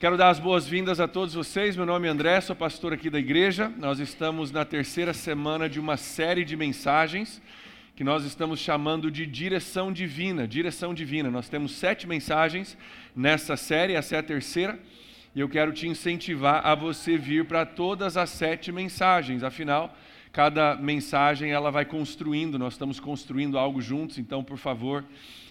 Quero dar as boas-vindas a todos vocês. Meu nome é André, sou pastor aqui da igreja. Nós estamos na terceira semana de uma série de mensagens que nós estamos chamando de direção divina. Direção divina. Nós temos sete mensagens nessa série, essa é a terceira. E eu quero te incentivar a você vir para todas as sete mensagens. Afinal, cada mensagem ela vai construindo. Nós estamos construindo algo juntos. Então, por favor,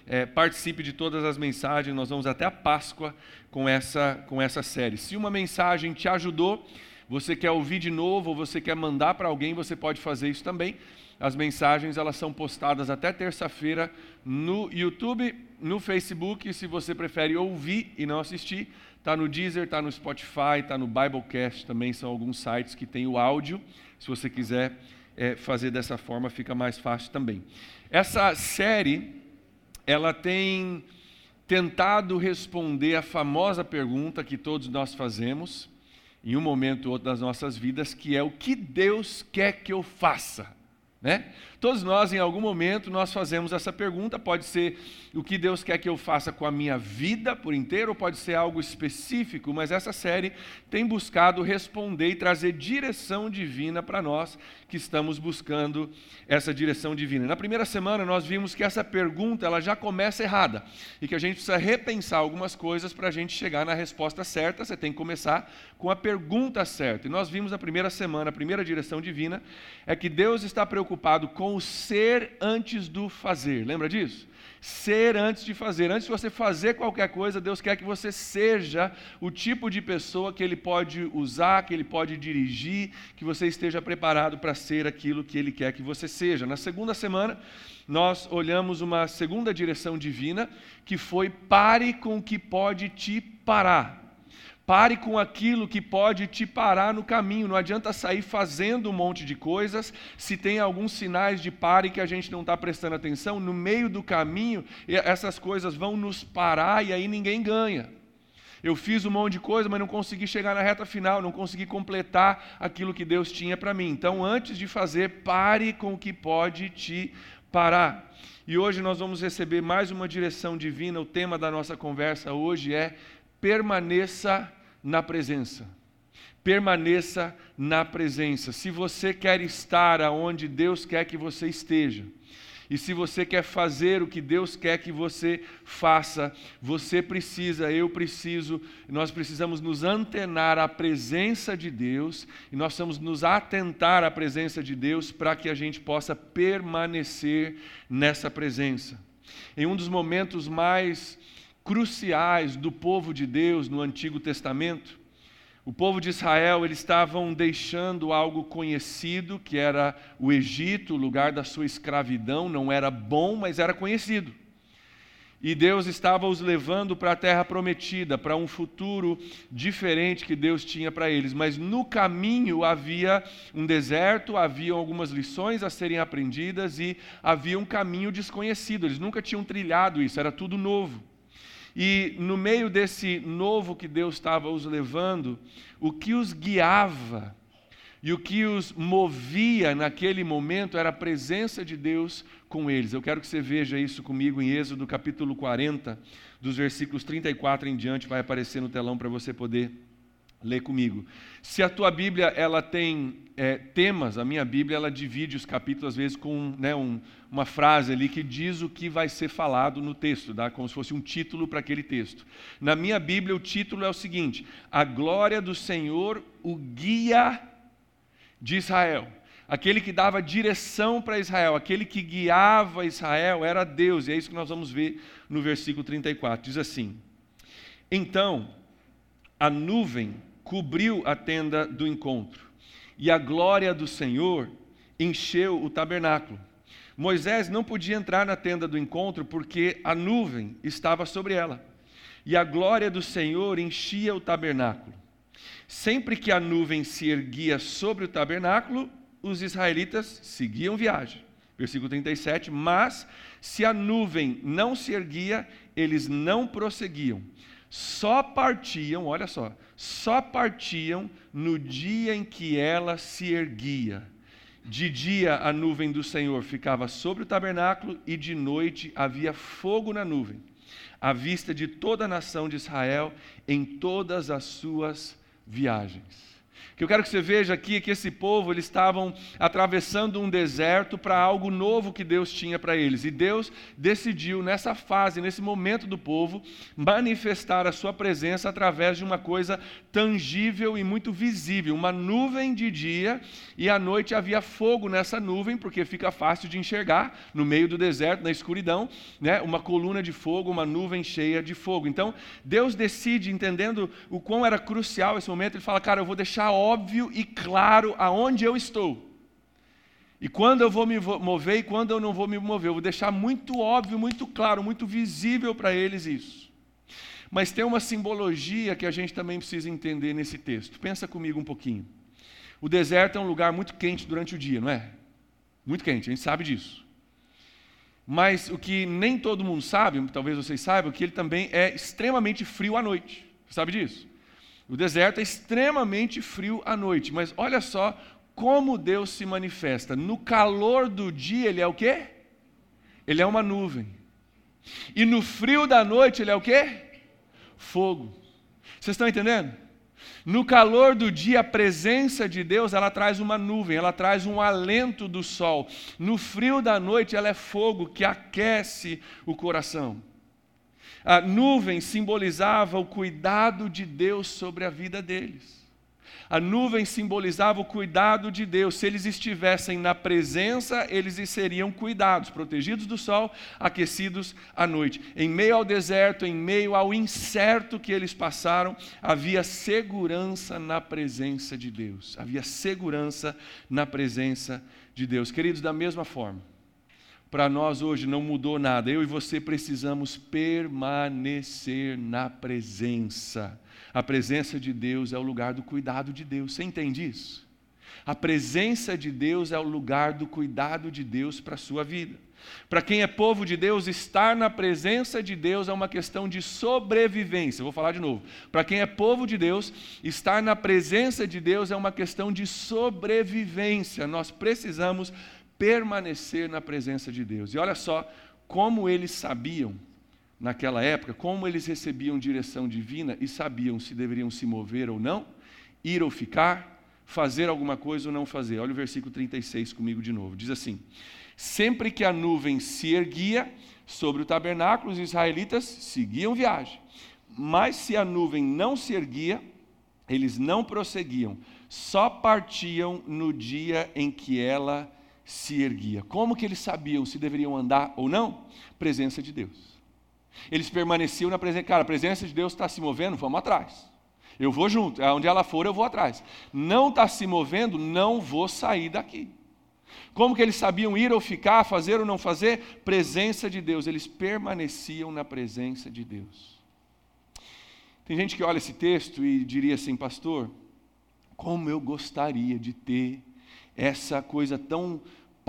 é, participe de todas as mensagens. Nós vamos até a Páscoa com essa, com essa série. Se uma mensagem te ajudou, você quer ouvir de novo ou você quer mandar para alguém, você pode fazer isso também. As mensagens elas são postadas até terça-feira no YouTube, no Facebook. Se você prefere ouvir e não assistir, está no Deezer, está no Spotify, está no Biblecast também. São alguns sites que tem o áudio. Se você quiser é, fazer dessa forma, fica mais fácil também. Essa série ela tem tentado responder a famosa pergunta que todos nós fazemos em um momento ou outro das nossas vidas, que é o que Deus quer que eu faça? Né? Todos nós, em algum momento, nós fazemos essa pergunta. Pode ser o que Deus quer que eu faça com a minha vida por inteiro, ou pode ser algo específico, mas essa série tem buscado responder e trazer direção divina para nós que estamos buscando essa direção divina. Na primeira semana, nós vimos que essa pergunta ela já começa errada e que a gente precisa repensar algumas coisas para a gente chegar na resposta certa. Você tem que começar com a pergunta certa. E nós vimos na primeira semana, a primeira direção divina é que Deus está preocupado com o ser antes do fazer. Lembra disso? Ser antes de fazer. Antes de você fazer qualquer coisa, Deus quer que você seja o tipo de pessoa que Ele pode usar, que Ele pode dirigir, que você esteja preparado para ser aquilo que Ele quer que você seja. Na segunda semana, nós olhamos uma segunda direção divina, que foi pare com o que pode te parar. Pare com aquilo que pode te parar no caminho. Não adianta sair fazendo um monte de coisas se tem alguns sinais de pare que a gente não está prestando atenção. No meio do caminho, essas coisas vão nos parar e aí ninguém ganha. Eu fiz um monte de coisa, mas não consegui chegar na reta final, não consegui completar aquilo que Deus tinha para mim. Então, antes de fazer, pare com o que pode te parar. E hoje nós vamos receber mais uma direção divina. O tema da nossa conversa hoje é permaneça na presença. Permaneça na presença. Se você quer estar aonde Deus quer que você esteja, e se você quer fazer o que Deus quer que você faça, você precisa, eu preciso, nós precisamos nos antenar à presença de Deus e nós precisamos nos atentar à presença de Deus para que a gente possa permanecer nessa presença. Em um dos momentos mais cruciais do povo de Deus no Antigo Testamento. O povo de Israel, eles estavam deixando algo conhecido, que era o Egito, o lugar da sua escravidão, não era bom, mas era conhecido. E Deus estava os levando para a terra prometida, para um futuro diferente que Deus tinha para eles. Mas no caminho havia um deserto, havia algumas lições a serem aprendidas e havia um caminho desconhecido. Eles nunca tinham trilhado isso, era tudo novo. E no meio desse novo que Deus estava os levando, o que os guiava e o que os movia naquele momento era a presença de Deus com eles. Eu quero que você veja isso comigo em Êxodo capítulo 40, dos versículos 34 em diante, vai aparecer no telão para você poder ler comigo. Se a tua Bíblia ela tem é, temas, a minha Bíblia ela divide os capítulos às vezes com né, um, uma frase ali que diz o que vai ser falado no texto, dá como se fosse um título para aquele texto. Na minha Bíblia o título é o seguinte: A glória do Senhor, o guia de Israel. Aquele que dava direção para Israel, aquele que guiava Israel era Deus, e é isso que nós vamos ver no versículo 34. Diz assim: Então a nuvem cobriu a tenda do encontro, e a glória do Senhor encheu o tabernáculo. Moisés não podia entrar na tenda do encontro porque a nuvem estava sobre ela, e a glória do Senhor enchia o tabernáculo. Sempre que a nuvem se erguia sobre o tabernáculo, os israelitas seguiam viagem. Versículo 37. Mas se a nuvem não se erguia, eles não prosseguiam. Só partiam, olha só, só partiam no dia em que ela se erguia. De dia a nuvem do Senhor ficava sobre o tabernáculo e de noite havia fogo na nuvem. à vista de toda a nação de Israel em todas as suas viagens que eu quero que você veja aqui é que esse povo eles estavam atravessando um deserto para algo novo que Deus tinha para eles. E Deus decidiu nessa fase, nesse momento do povo, manifestar a sua presença através de uma coisa tangível e muito visível, uma nuvem de dia e à noite havia fogo nessa nuvem, porque fica fácil de enxergar no meio do deserto, na escuridão, né? Uma coluna de fogo, uma nuvem cheia de fogo. Então, Deus decide entendendo o quão era crucial esse momento, ele fala: "Cara, eu vou deixar óbvio e claro aonde eu estou. E quando eu vou me mover e quando eu não vou me mover. Eu vou deixar muito óbvio, muito claro, muito visível para eles isso. Mas tem uma simbologia que a gente também precisa entender nesse texto. Pensa comigo um pouquinho. O deserto é um lugar muito quente durante o dia, não é? Muito quente, a gente sabe disso. Mas o que nem todo mundo sabe, talvez vocês saibam, que ele também é extremamente frio à noite. Você sabe disso? O deserto é extremamente frio à noite, mas olha só como Deus se manifesta. No calor do dia, ele é o quê? Ele é uma nuvem. E no frio da noite, ele é o quê? Fogo. Vocês estão entendendo? No calor do dia, a presença de Deus, ela traz uma nuvem, ela traz um alento do sol. No frio da noite, ela é fogo que aquece o coração. A nuvem simbolizava o cuidado de Deus sobre a vida deles. A nuvem simbolizava o cuidado de Deus. Se eles estivessem na presença, eles seriam cuidados, protegidos do sol, aquecidos à noite. Em meio ao deserto, em meio ao incerto que eles passaram, havia segurança na presença de Deus. Havia segurança na presença de Deus. Queridos, da mesma forma, para nós hoje não mudou nada. Eu e você precisamos permanecer na presença. A presença de Deus é o lugar do cuidado de Deus. Você entende isso? A presença de Deus é o lugar do cuidado de Deus para a sua vida. Para quem é povo de Deus, estar na presença de Deus é uma questão de sobrevivência. Vou falar de novo. Para quem é povo de Deus, estar na presença de Deus é uma questão de sobrevivência. Nós precisamos permanecer na presença de Deus. E olha só como eles sabiam, naquela época, como eles recebiam direção divina e sabiam se deveriam se mover ou não, ir ou ficar, fazer alguma coisa ou não fazer. Olha o versículo 36 comigo de novo. Diz assim: Sempre que a nuvem se erguia sobre o tabernáculo, os israelitas seguiam viagem. Mas se a nuvem não se erguia, eles não prosseguiam, só partiam no dia em que ela se erguia. Como que eles sabiam se deveriam andar ou não? Presença de Deus. Eles permaneciam na presença. Cara, a presença de Deus está se movendo, vamos atrás. Eu vou junto. Onde ela for, eu vou atrás. Não está se movendo, não vou sair daqui. Como que eles sabiam ir ou ficar, fazer ou não fazer? Presença de Deus. Eles permaneciam na presença de Deus. Tem gente que olha esse texto e diria assim, pastor, como eu gostaria de ter essa coisa tão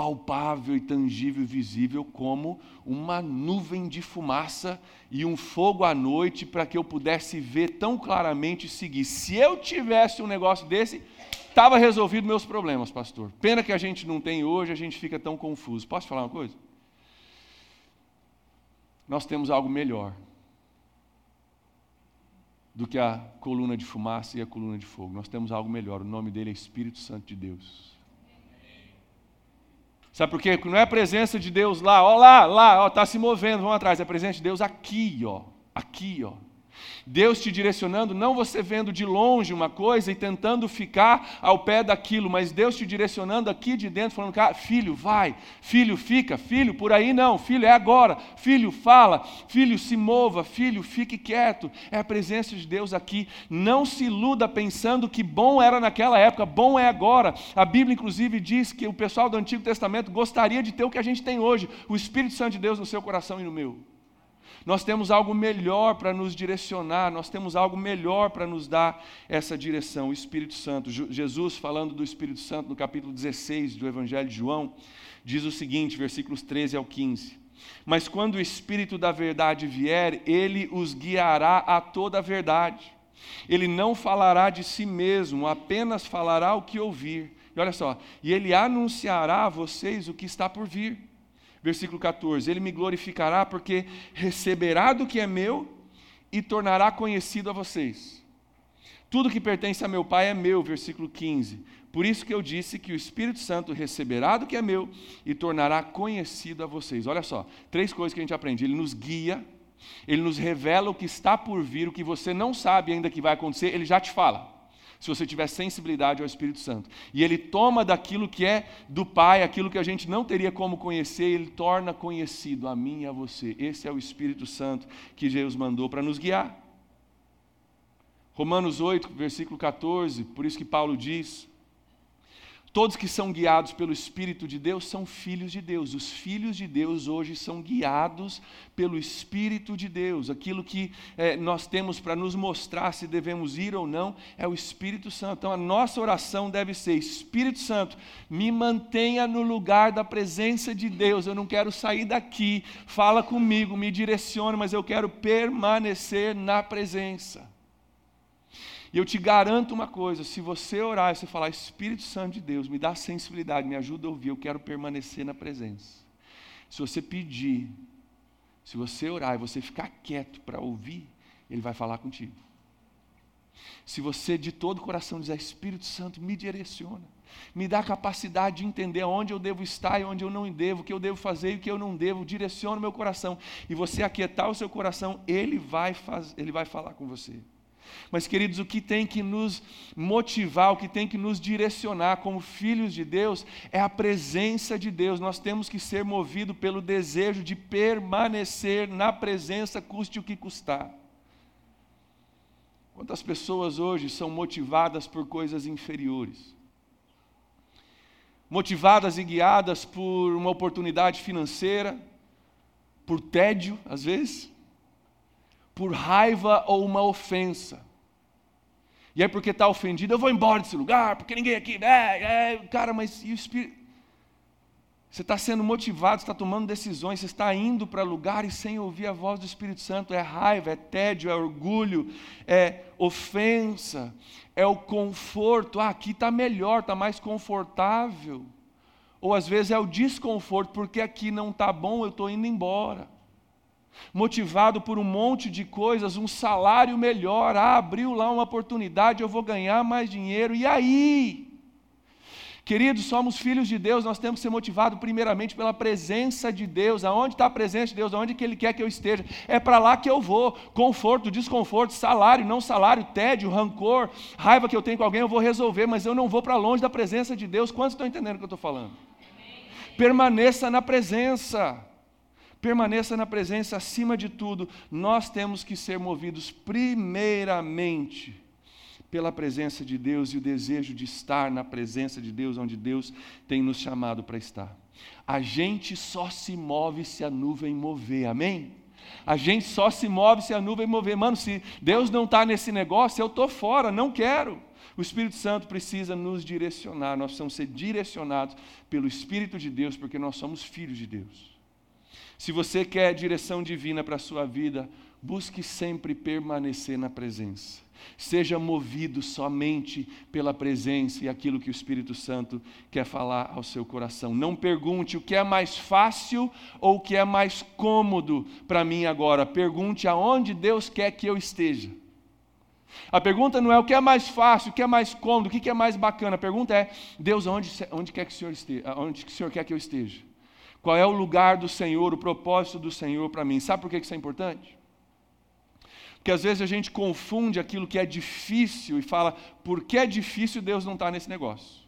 palpável e tangível e visível como uma nuvem de fumaça e um fogo à noite para que eu pudesse ver tão claramente e seguir. Se eu tivesse um negócio desse, estava resolvido meus problemas, pastor. Pena que a gente não tem hoje, a gente fica tão confuso. Posso falar uma coisa? Nós temos algo melhor do que a coluna de fumaça e a coluna de fogo. Nós temos algo melhor. O nome dele é Espírito Santo de Deus. Sabe por quê? Porque não é a presença de Deus lá, ó lá, lá, ó, está se movendo, vamos atrás. É a presença de Deus aqui, ó, aqui, ó. Deus te direcionando, não você vendo de longe uma coisa e tentando ficar ao pé daquilo, mas Deus te direcionando aqui de dentro, falando, cara, filho, vai, filho, fica, filho, por aí não, filho, é agora, filho, fala, filho, se mova, filho, fique quieto. É a presença de Deus aqui. Não se iluda pensando que bom era naquela época, bom é agora. A Bíblia, inclusive, diz que o pessoal do Antigo Testamento gostaria de ter o que a gente tem hoje, o Espírito Santo de Deus no seu coração e no meu. Nós temos algo melhor para nos direcionar, nós temos algo melhor para nos dar essa direção, o Espírito Santo. Jesus, falando do Espírito Santo no capítulo 16 do Evangelho de João, diz o seguinte, versículos 13 ao 15: Mas quando o Espírito da verdade vier, ele os guiará a toda a verdade. Ele não falará de si mesmo, apenas falará o que ouvir. E olha só, e ele anunciará a vocês o que está por vir. Versículo 14: Ele me glorificará porque receberá do que é meu e tornará conhecido a vocês. Tudo que pertence a meu Pai é meu. Versículo 15. Por isso que eu disse que o Espírito Santo receberá do que é meu e tornará conhecido a vocês. Olha só, três coisas que a gente aprende. Ele nos guia, ele nos revela o que está por vir, o que você não sabe ainda que vai acontecer, ele já te fala se você tiver sensibilidade ao Espírito Santo. E ele toma daquilo que é do Pai, aquilo que a gente não teria como conhecer, ele torna conhecido a mim e a você. Esse é o Espírito Santo que Jesus mandou para nos guiar. Romanos 8, versículo 14, por isso que Paulo diz: Todos que são guiados pelo Espírito de Deus são filhos de Deus. Os filhos de Deus hoje são guiados pelo Espírito de Deus. Aquilo que é, nós temos para nos mostrar se devemos ir ou não é o Espírito Santo. Então a nossa oração deve ser: Espírito Santo, me mantenha no lugar da presença de Deus. Eu não quero sair daqui. Fala comigo, me direcione, mas eu quero permanecer na presença. E eu te garanto uma coisa: se você orar e você falar, Espírito Santo de Deus, me dá sensibilidade, me ajuda a ouvir, eu quero permanecer na presença. Se você pedir, se você orar e você ficar quieto para ouvir, Ele vai falar contigo. Se você de todo o coração dizer, Espírito Santo, me direciona, me dá a capacidade de entender onde eu devo estar e onde eu não devo, o que eu devo fazer e o que eu não devo, direciona o meu coração, e você aquietar o seu coração, Ele vai, faz, ele vai falar com você. Mas, queridos, o que tem que nos motivar, o que tem que nos direcionar como filhos de Deus é a presença de Deus. Nós temos que ser movidos pelo desejo de permanecer na presença, custe o que custar. Quantas pessoas hoje são motivadas por coisas inferiores? Motivadas e guiadas por uma oportunidade financeira, por tédio, às vezes, por raiva ou uma ofensa. E aí, porque está ofendido, eu vou embora desse lugar, porque ninguém aqui. É, é, cara, mas e o Espírito? Você está sendo motivado, está tomando decisões, você está indo para lugares sem ouvir a voz do Espírito Santo. É raiva, é tédio, é orgulho, é ofensa, é o conforto. Ah, aqui está melhor, está mais confortável. Ou às vezes é o desconforto, porque aqui não está bom, eu estou indo embora motivado por um monte de coisas, um salário melhor, ah, abriu lá uma oportunidade, eu vou ganhar mais dinheiro, e aí? Queridos, somos filhos de Deus, nós temos que ser motivados primeiramente pela presença de Deus. Aonde está a presença de Deus? Aonde que Ele quer que eu esteja? É para lá que eu vou. Conforto, desconforto, salário, não salário, tédio, rancor, raiva que eu tenho com alguém, eu vou resolver, mas eu não vou para longe da presença de Deus. Quantos estão entendendo o que eu estou falando? Amém. Permaneça na presença permaneça na presença acima de tudo, nós temos que ser movidos primeiramente pela presença de Deus e o desejo de estar na presença de Deus, onde Deus tem nos chamado para estar. A gente só se move se a nuvem mover, amém? A gente só se move se a nuvem mover. Mano, se Deus não está nesse negócio, eu estou fora, não quero. O Espírito Santo precisa nos direcionar, nós precisamos ser direcionados pelo Espírito de Deus, porque nós somos filhos de Deus. Se você quer direção divina para a sua vida, busque sempre permanecer na presença. Seja movido somente pela presença e aquilo que o Espírito Santo quer falar ao seu coração. Não pergunte o que é mais fácil ou o que é mais cômodo para mim agora. Pergunte aonde Deus quer que eu esteja. A pergunta não é o que é mais fácil, o que é mais cômodo, o que é mais bacana. A pergunta é: Deus, onde, onde quer que o Senhor esteja? Onde que o Senhor quer que eu esteja? Qual é o lugar do Senhor, o propósito do Senhor para mim? Sabe por que isso é importante? Porque às vezes a gente confunde aquilo que é difícil e fala, por que é difícil Deus não está nesse negócio?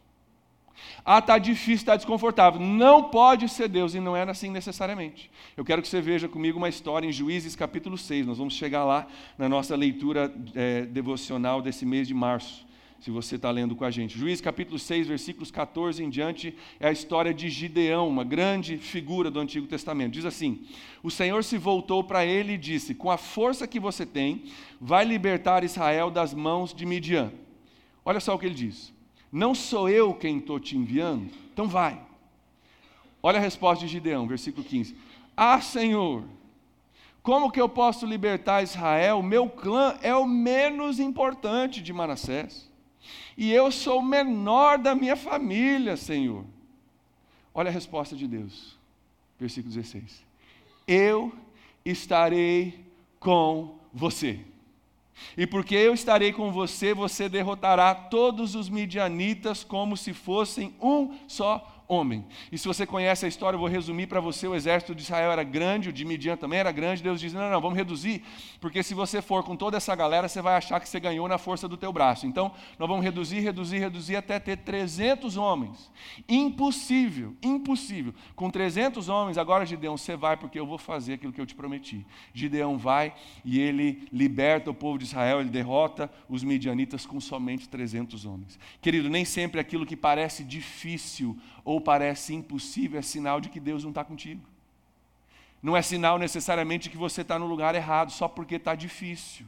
Ah, está difícil, está desconfortável. Não pode ser Deus, e não é assim necessariamente. Eu quero que você veja comigo uma história em Juízes capítulo 6. Nós vamos chegar lá na nossa leitura é, devocional desse mês de março se você está lendo com a gente. Juiz capítulo 6, versículos 14 em diante, é a história de Gideão, uma grande figura do Antigo Testamento. Diz assim: O Senhor se voltou para ele e disse: Com a força que você tem, vai libertar Israel das mãos de Midian. Olha só o que ele diz: Não sou eu quem estou te enviando? Então vai. Olha a resposta de Gideão, versículo 15: Ah, Senhor, como que eu posso libertar Israel? Meu clã é o menos importante de Manassés e eu sou o menor da minha família, Senhor. Olha a resposta de Deus. versículo 16. Eu estarei com você. E porque eu estarei com você, você derrotará todos os midianitas como se fossem um só homem. E se você conhece a história, eu vou resumir para você: o exército de Israel era grande, o de Midian também era grande. Deus diz: não, não, vamos reduzir, porque se você for com toda essa galera, você vai achar que você ganhou na força do teu braço. Então, nós vamos reduzir, reduzir, reduzir até ter 300 homens. Impossível, impossível. Com 300 homens, agora Gideão, você vai, porque eu vou fazer aquilo que eu te prometi. Gideão vai e ele liberta o povo de Israel, ele derrota os midianitas com somente 300 homens. Querido, nem sempre aquilo que parece difícil ou parece impossível, é sinal de que Deus não está contigo. Não é sinal necessariamente que você está no lugar errado, só porque está difícil.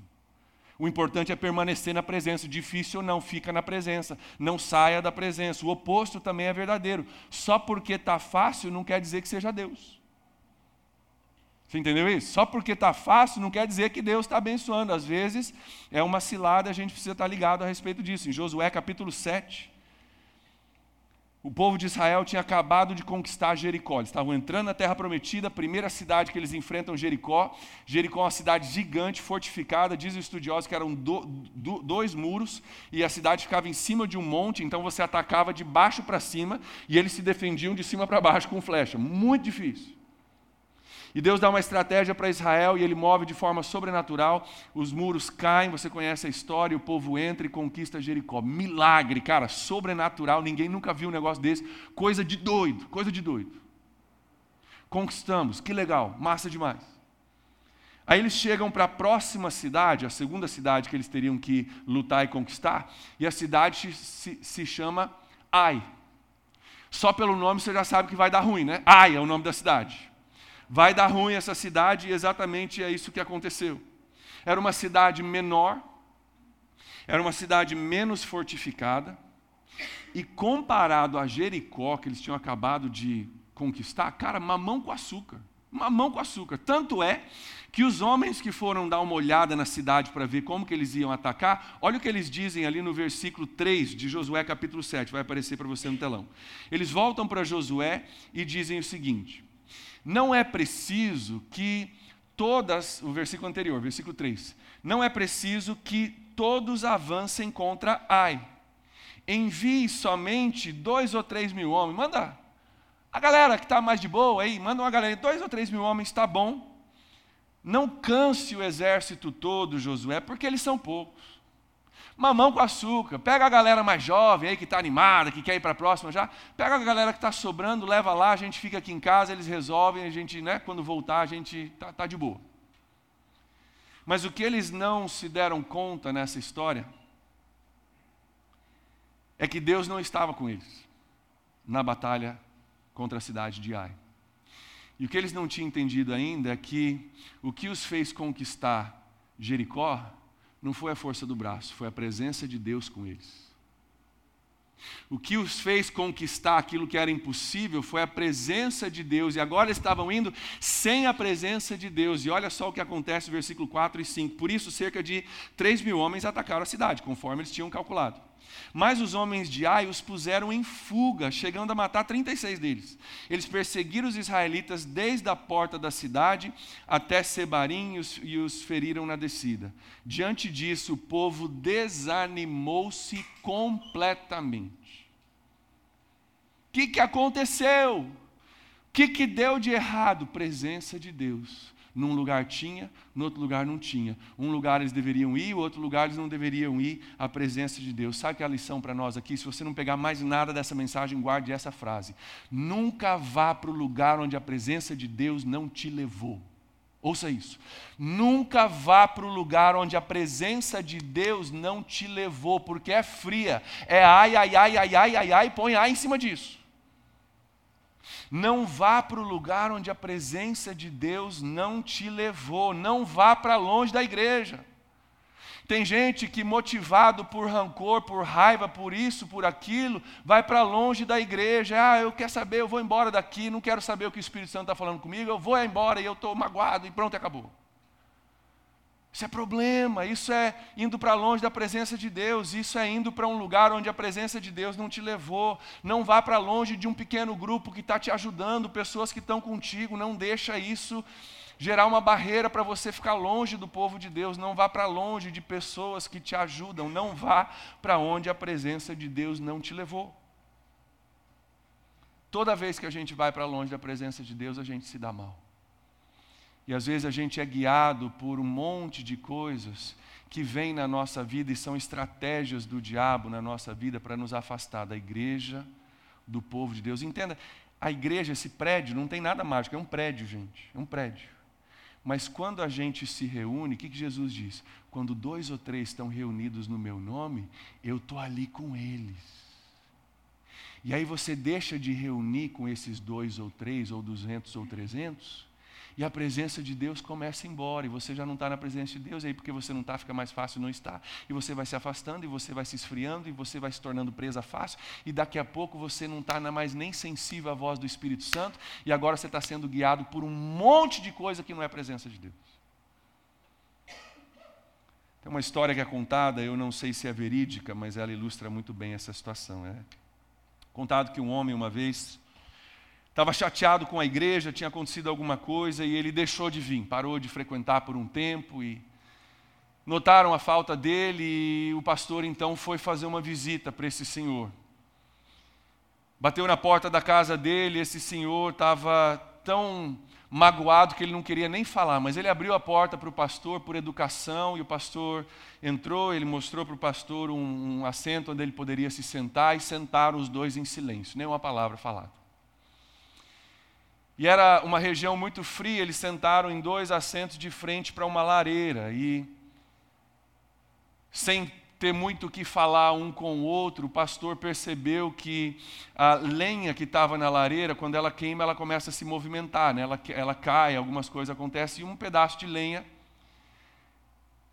O importante é permanecer na presença, difícil ou não, fica na presença, não saia da presença. O oposto também é verdadeiro. Só porque está fácil não quer dizer que seja Deus. Você entendeu isso? Só porque está fácil não quer dizer que Deus está abençoando. Às vezes é uma cilada, a gente precisa estar ligado a respeito disso. Em Josué capítulo 7, o povo de Israel tinha acabado de conquistar Jericó. Eles estavam entrando na terra prometida, a primeira cidade que eles enfrentam, Jericó. Jericó é uma cidade gigante, fortificada. Dizem os estudiosos que eram do, do, dois muros e a cidade ficava em cima de um monte, então você atacava de baixo para cima e eles se defendiam de cima para baixo com flecha. Muito difícil. E Deus dá uma estratégia para Israel e ele move de forma sobrenatural. Os muros caem, você conhece a história, o povo entra e conquista Jericó. Milagre, cara, sobrenatural. Ninguém nunca viu um negócio desse. Coisa de doido, coisa de doido. Conquistamos, que legal, massa demais. Aí eles chegam para a próxima cidade, a segunda cidade que eles teriam que lutar e conquistar, e a cidade se, se chama Ai. Só pelo nome você já sabe que vai dar ruim, né? Ai é o nome da cidade vai dar ruim essa cidade, e exatamente é isso que aconteceu. Era uma cidade menor, era uma cidade menos fortificada, e comparado a Jericó, que eles tinham acabado de conquistar, cara, mamão com açúcar. Mamão com açúcar. Tanto é que os homens que foram dar uma olhada na cidade para ver como que eles iam atacar, olha o que eles dizem ali no versículo 3 de Josué capítulo 7, vai aparecer para você no telão. Eles voltam para Josué e dizem o seguinte: não é preciso que todas, o versículo anterior, versículo 3, não é preciso que todos avancem contra Ai. Envie somente dois ou três mil homens. Manda a galera que está mais de boa aí, manda uma galera, dois ou três mil homens, está bom. Não canse o exército todo, Josué, porque eles são poucos mamão com açúcar. Pega a galera mais jovem aí que está animada, que quer ir para a próxima já. Pega a galera que está sobrando, leva lá, a gente fica aqui em casa, eles resolvem, a gente, né, quando voltar, a gente está tá de boa. Mas o que eles não se deram conta nessa história é que Deus não estava com eles na batalha contra a cidade de Ai. E o que eles não tinham entendido ainda é que o que os fez conquistar Jericó não foi a força do braço, foi a presença de Deus com eles. O que os fez conquistar aquilo que era impossível foi a presença de Deus, e agora estavam indo sem a presença de Deus. E olha só o que acontece no versículo 4 e 5. Por isso, cerca de 3 mil homens atacaram a cidade, conforme eles tinham calculado. Mas os homens de Ai os puseram em fuga, chegando a matar 36 deles. Eles perseguiram os israelitas desde a porta da cidade até Sebarim e os, e os feriram na descida. Diante disso, o povo desanimou-se completamente. O que, que aconteceu? O que, que deu de errado? Presença de Deus num lugar tinha, no outro lugar não tinha. Um lugar eles deveriam ir, o outro lugar eles não deveriam ir, a presença de Deus. Sabe que é a lição para nós aqui? Se você não pegar mais nada dessa mensagem, guarde essa frase. Nunca vá para o lugar onde a presença de Deus não te levou. Ouça isso. Nunca vá para o lugar onde a presença de Deus não te levou, porque é fria. É ai, ai, ai, ai, ai, ai, ai, põe ai em cima disso. Não vá para o lugar onde a presença de Deus não te levou. Não vá para longe da igreja. Tem gente que, motivado por rancor, por raiva, por isso, por aquilo, vai para longe da igreja. Ah, eu quero saber, eu vou embora daqui, não quero saber o que o Espírito Santo está falando comigo, eu vou embora e eu estou magoado e pronto, acabou. Isso é problema, isso é indo para longe da presença de Deus, isso é indo para um lugar onde a presença de Deus não te levou. Não vá para longe de um pequeno grupo que está te ajudando, pessoas que estão contigo, não deixa isso gerar uma barreira para você ficar longe do povo de Deus. Não vá para longe de pessoas que te ajudam, não vá para onde a presença de Deus não te levou. Toda vez que a gente vai para longe da presença de Deus, a gente se dá mal. E às vezes a gente é guiado por um monte de coisas que vêm na nossa vida e são estratégias do diabo na nossa vida para nos afastar da igreja, do povo de Deus. Entenda, a igreja, esse prédio, não tem nada mágico, é um prédio, gente, é um prédio. Mas quando a gente se reúne, o que, que Jesus diz? Quando dois ou três estão reunidos no meu nome, eu estou ali com eles. E aí você deixa de reunir com esses dois ou três, ou duzentos ou trezentos, e a presença de Deus começa embora, e você já não está na presença de Deus, e aí porque você não está, fica mais fácil não estar. E você vai se afastando, e você vai se esfriando, e você vai se tornando presa fácil, e daqui a pouco você não está mais nem sensível à voz do Espírito Santo, e agora você está sendo guiado por um monte de coisa que não é a presença de Deus. Tem uma história que é contada, eu não sei se é verídica, mas ela ilustra muito bem essa situação. É contado que um homem uma vez estava chateado com a igreja, tinha acontecido alguma coisa e ele deixou de vir, parou de frequentar por um tempo e notaram a falta dele e o pastor então foi fazer uma visita para esse senhor. Bateu na porta da casa dele, esse senhor estava tão magoado que ele não queria nem falar, mas ele abriu a porta para o pastor por educação e o pastor entrou, ele mostrou para o pastor um, um assento onde ele poderia se sentar e sentaram os dois em silêncio, nem uma palavra falada. E era uma região muito fria, eles sentaram em dois assentos de frente para uma lareira e, sem ter muito o que falar um com o outro, o pastor percebeu que a lenha que estava na lareira, quando ela queima, ela começa a se movimentar, né? ela, ela cai, algumas coisas acontecem, e um pedaço de lenha,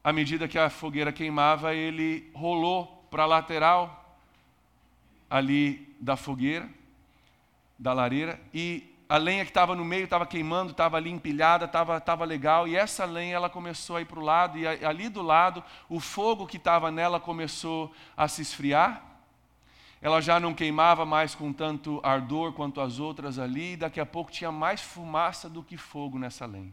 à medida que a fogueira queimava, ele rolou para a lateral ali da fogueira, da lareira, e a lenha que estava no meio estava queimando, estava ali empilhada, estava tava legal, e essa lenha ela começou a ir para o lado, e ali do lado, o fogo que estava nela começou a se esfriar, ela já não queimava mais com tanto ardor quanto as outras ali, e daqui a pouco tinha mais fumaça do que fogo nessa lenha.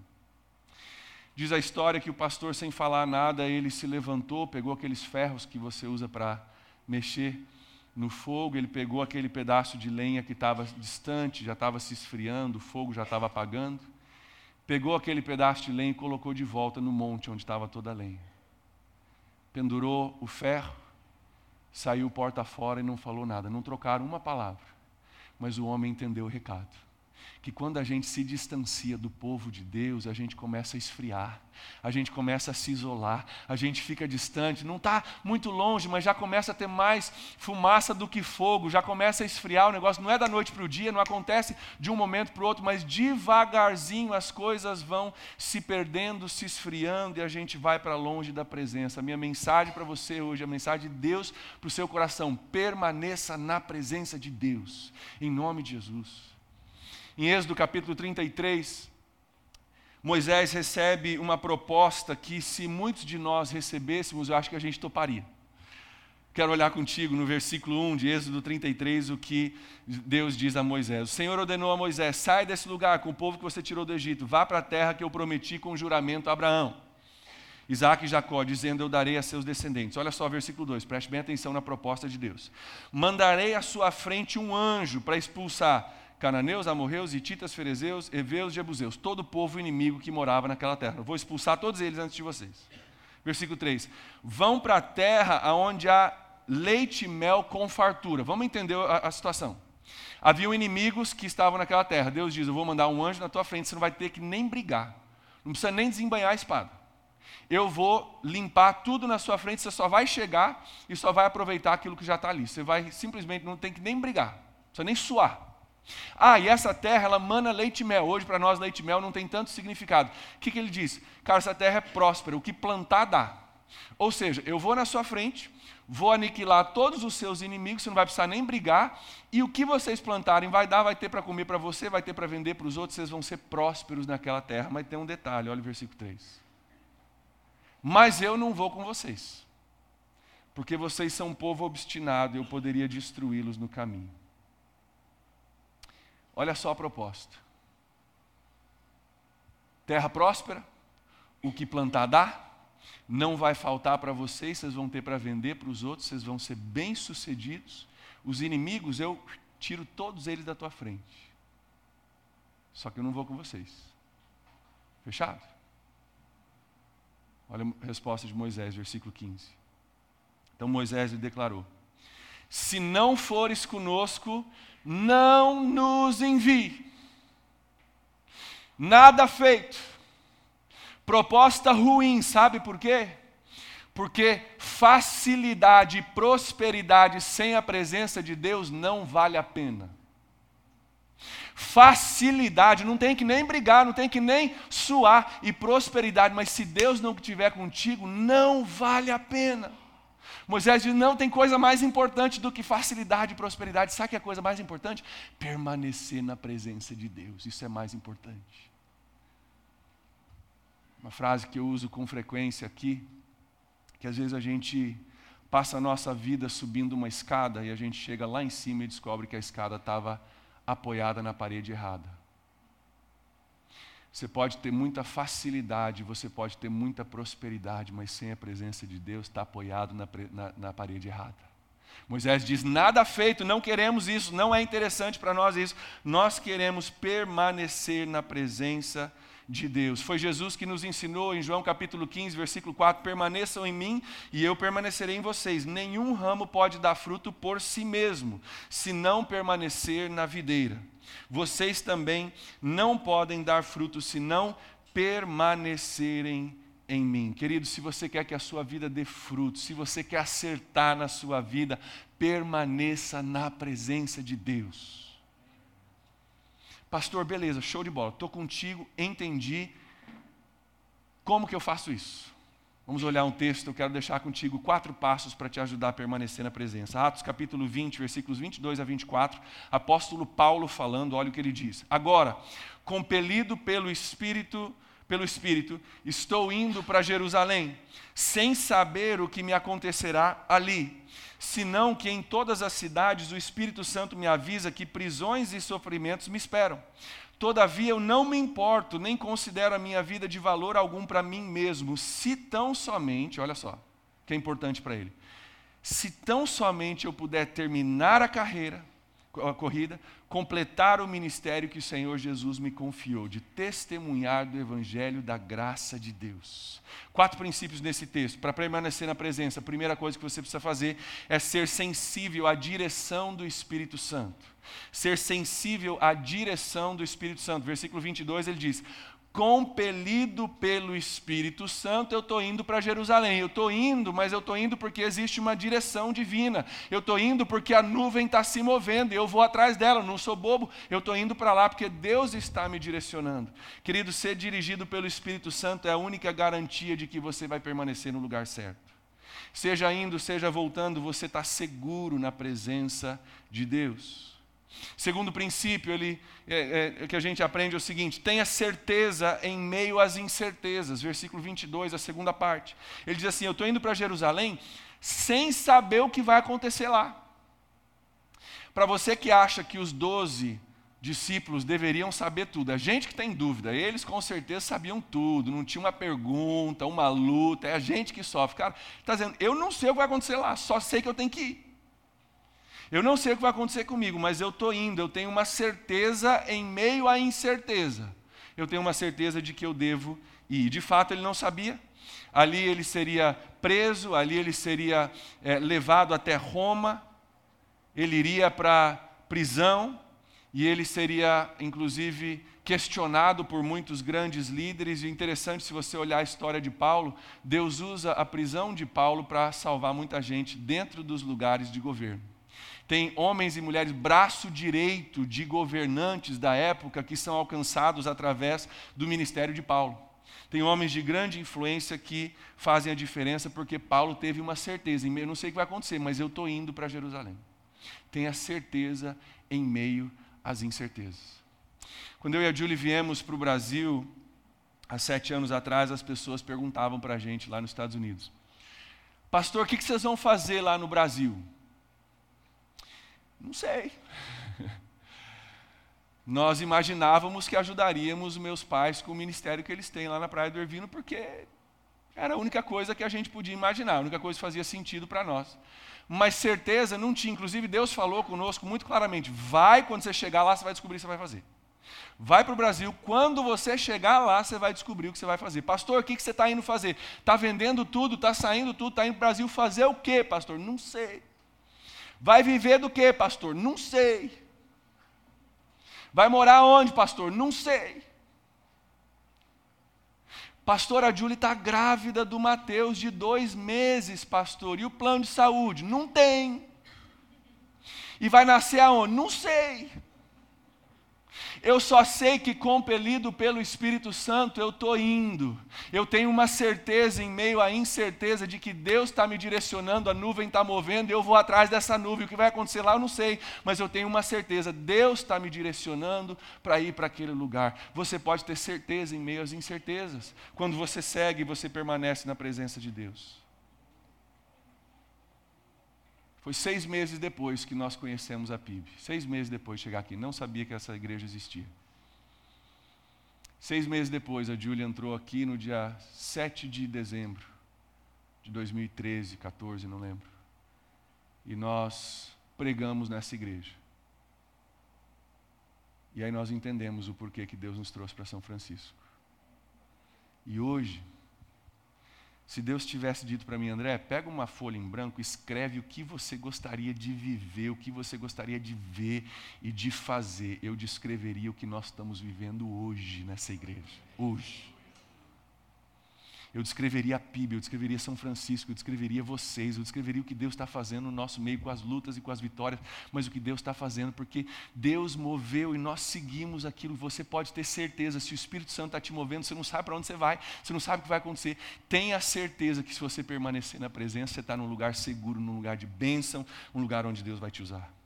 Diz a história que o pastor, sem falar nada, ele se levantou, pegou aqueles ferros que você usa para mexer no fogo, ele pegou aquele pedaço de lenha que estava distante, já estava se esfriando, o fogo já estava apagando. Pegou aquele pedaço de lenha e colocou de volta no monte onde estava toda a lenha. Pendurou o ferro, saiu porta fora e não falou nada. Não trocaram uma palavra. Mas o homem entendeu o recado que quando a gente se distancia do povo de Deus, a gente começa a esfriar, a gente começa a se isolar, a gente fica distante, não está muito longe, mas já começa a ter mais fumaça do que fogo, já começa a esfriar o negócio. Não é da noite para o dia, não acontece de um momento para o outro, mas devagarzinho as coisas vão se perdendo, se esfriando e a gente vai para longe da presença. A minha mensagem para você hoje, a mensagem de Deus para o seu coração: permaneça na presença de Deus, em nome de Jesus. Em Êxodo capítulo 33, Moisés recebe uma proposta que, se muitos de nós recebêssemos, eu acho que a gente toparia. Quero olhar contigo no versículo 1 de Êxodo 33, o que Deus diz a Moisés. O Senhor ordenou a Moisés: sai desse lugar com o povo que você tirou do Egito, vá para a terra que eu prometi com juramento a Abraão, Isaac e Jacó, dizendo: Eu darei a seus descendentes. Olha só o versículo 2, preste bem atenção na proposta de Deus. Mandarei à sua frente um anjo para expulsar cananeus, amorreus, hititas, ferezeus, heveus, jebuseus, todo o povo inimigo que morava naquela terra. vou expulsar todos eles antes de vocês. Versículo 3: Vão para a terra onde há leite e mel com fartura. Vamos entender a, a situação. Haviam inimigos que estavam naquela terra. Deus diz: Eu vou mandar um anjo na tua frente, você não vai ter que nem brigar, não precisa nem desembanhar a espada. Eu vou limpar tudo na sua frente, você só vai chegar e só vai aproveitar aquilo que já está ali. Você vai simplesmente, não tem que nem brigar, não precisa nem suar. Ah, e essa terra, ela mana leite e mel. Hoje, para nós, leite e mel não tem tanto significado. O que, que ele diz? Cara, essa terra é próspera, o que plantar dá. Ou seja, eu vou na sua frente, vou aniquilar todos os seus inimigos, você não vai precisar nem brigar, e o que vocês plantarem vai dar, vai ter para comer para você, vai ter para vender para os outros, vocês vão ser prósperos naquela terra. Mas tem um detalhe, olha o versículo 3. Mas eu não vou com vocês, porque vocês são um povo obstinado eu poderia destruí-los no caminho. Olha só a proposta: terra próspera, o que plantar dá, não vai faltar para vocês, vocês vão ter para vender para os outros, vocês vão ser bem-sucedidos. Os inimigos, eu tiro todos eles da tua frente. Só que eu não vou com vocês. Fechado? Olha a resposta de Moisés, versículo 15. Então Moisés lhe declarou: Se não fores conosco, não nos envie. Nada feito. Proposta ruim, sabe por quê? Porque facilidade e prosperidade sem a presença de Deus não vale a pena facilidade, não tem que nem brigar, não tem que nem suar e prosperidade, mas se Deus não estiver contigo, não vale a pena. Moisés diz: não tem coisa mais importante do que facilidade e prosperidade. Sabe que é a coisa mais importante? Permanecer na presença de Deus. Isso é mais importante. Uma frase que eu uso com frequência aqui, que às vezes a gente passa a nossa vida subindo uma escada e a gente chega lá em cima e descobre que a escada estava apoiada na parede errada. Você pode ter muita facilidade, você pode ter muita prosperidade, mas sem a presença de Deus está apoiado na, na, na parede errada. Moisés diz: nada feito, não queremos isso, não é interessante para nós isso. Nós queremos permanecer na presença de de Deus. Foi Jesus que nos ensinou em João capítulo 15, versículo 4: permaneçam em mim e eu permanecerei em vocês. Nenhum ramo pode dar fruto por si mesmo, se não permanecer na videira. Vocês também não podem dar fruto se não permanecerem em mim. Querido, se você quer que a sua vida dê fruto, se você quer acertar na sua vida, permaneça na presença de Deus. Pastor, beleza, show de bola, estou contigo, entendi. Como que eu faço isso? Vamos olhar um texto, eu quero deixar contigo quatro passos para te ajudar a permanecer na presença. Atos capítulo 20, versículos 22 a 24, apóstolo Paulo falando, olha o que ele diz. Agora, compelido pelo Espírito, pelo Espírito, estou indo para Jerusalém, sem saber o que me acontecerá ali senão que em todas as cidades o Espírito Santo me avisa que prisões e sofrimentos me esperam. Todavia eu não me importo, nem considero a minha vida de valor algum para mim mesmo, se tão somente, olha só, que é importante para ele, se tão somente eu puder terminar a carreira, a corrida, completar o ministério que o Senhor Jesus me confiou, de testemunhar do Evangelho da graça de Deus. Quatro princípios nesse texto, para permanecer na presença. A primeira coisa que você precisa fazer é ser sensível à direção do Espírito Santo. Ser sensível à direção do Espírito Santo. Versículo 22 ele diz: compelido pelo Espírito Santo, eu estou indo para Jerusalém. Eu estou indo, mas eu estou indo porque existe uma direção divina. Eu estou indo porque a nuvem está se movendo e eu vou atrás dela. Eu não sou bobo, eu estou indo para lá porque Deus está me direcionando. Querido, ser dirigido pelo Espírito Santo é a única garantia de que você vai permanecer no lugar certo. Seja indo, seja voltando, você está seguro na presença de Deus. Segundo princípio ele, é, é, que a gente aprende é o seguinte: tenha certeza em meio às incertezas. Versículo 22, a segunda parte. Ele diz assim: Eu estou indo para Jerusalém sem saber o que vai acontecer lá. Para você que acha que os doze discípulos deveriam saber tudo, a gente que tem dúvida, eles com certeza sabiam tudo, não tinha uma pergunta, uma luta, é a gente que sofre. Cara, está dizendo: Eu não sei o que vai acontecer lá, só sei que eu tenho que ir. Eu não sei o que vai acontecer comigo, mas eu estou indo, eu tenho uma certeza em meio à incerteza. Eu tenho uma certeza de que eu devo ir. De fato, ele não sabia. Ali ele seria preso, ali ele seria é, levado até Roma, ele iria para prisão e ele seria, inclusive, questionado por muitos grandes líderes. E interessante, se você olhar a história de Paulo, Deus usa a prisão de Paulo para salvar muita gente dentro dos lugares de governo. Tem homens e mulheres, braço direito de governantes da época, que são alcançados através do ministério de Paulo. Tem homens de grande influência que fazem a diferença, porque Paulo teve uma certeza. Eu não sei o que vai acontecer, mas eu estou indo para Jerusalém. Tenha certeza em meio às incertezas. Quando eu e a Julie viemos para o Brasil, há sete anos atrás, as pessoas perguntavam para a gente lá nos Estados Unidos: Pastor, o que vocês vão fazer lá no Brasil? Não sei. Nós imaginávamos que ajudaríamos meus pais com o ministério que eles têm lá na Praia do Ervino, porque era a única coisa que a gente podia imaginar, a única coisa que fazia sentido para nós. Mas certeza não tinha. Inclusive, Deus falou conosco muito claramente: vai, quando você chegar lá, você vai descobrir o que você vai fazer. Vai para o Brasil, quando você chegar lá, você vai descobrir o que você vai fazer. Pastor, o que, você está indo fazer? Está vendendo tudo, está saindo tudo, está indo para o Brasil fazer o quê, pastor? Não sei. Vai viver do quê, pastor? Não sei. Vai morar onde, pastor? Não sei. Pastora Julie está grávida do Mateus de dois meses, pastor. E o plano de saúde? Não tem. E vai nascer aonde? Não sei. Eu só sei que, compelido pelo Espírito Santo, eu estou indo. Eu tenho uma certeza em meio à incerteza de que Deus está me direcionando, a nuvem está movendo, eu vou atrás dessa nuvem. O que vai acontecer lá eu não sei, mas eu tenho uma certeza: Deus está me direcionando para ir para aquele lugar. Você pode ter certeza em meio às incertezas, quando você segue você permanece na presença de Deus. Foi seis meses depois que nós conhecemos a PIB. Seis meses depois de chegar aqui. Não sabia que essa igreja existia. Seis meses depois, a Júlia entrou aqui no dia 7 de dezembro de 2013, 14, não lembro. E nós pregamos nessa igreja. E aí nós entendemos o porquê que Deus nos trouxe para São Francisco. E hoje, se Deus tivesse dito para mim, André, pega uma folha em branco, escreve o que você gostaria de viver, o que você gostaria de ver e de fazer, eu descreveria o que nós estamos vivendo hoje nessa igreja. Hoje. Eu descreveria a PIB, eu descreveria São Francisco, eu descreveria vocês, eu descreveria o que Deus está fazendo no nosso meio com as lutas e com as vitórias, mas o que Deus está fazendo, porque Deus moveu e nós seguimos aquilo. Você pode ter certeza, se o Espírito Santo está te movendo, você não sabe para onde você vai, você não sabe o que vai acontecer. Tenha certeza que se você permanecer na presença, você está num lugar seguro, num lugar de bênção, um lugar onde Deus vai te usar.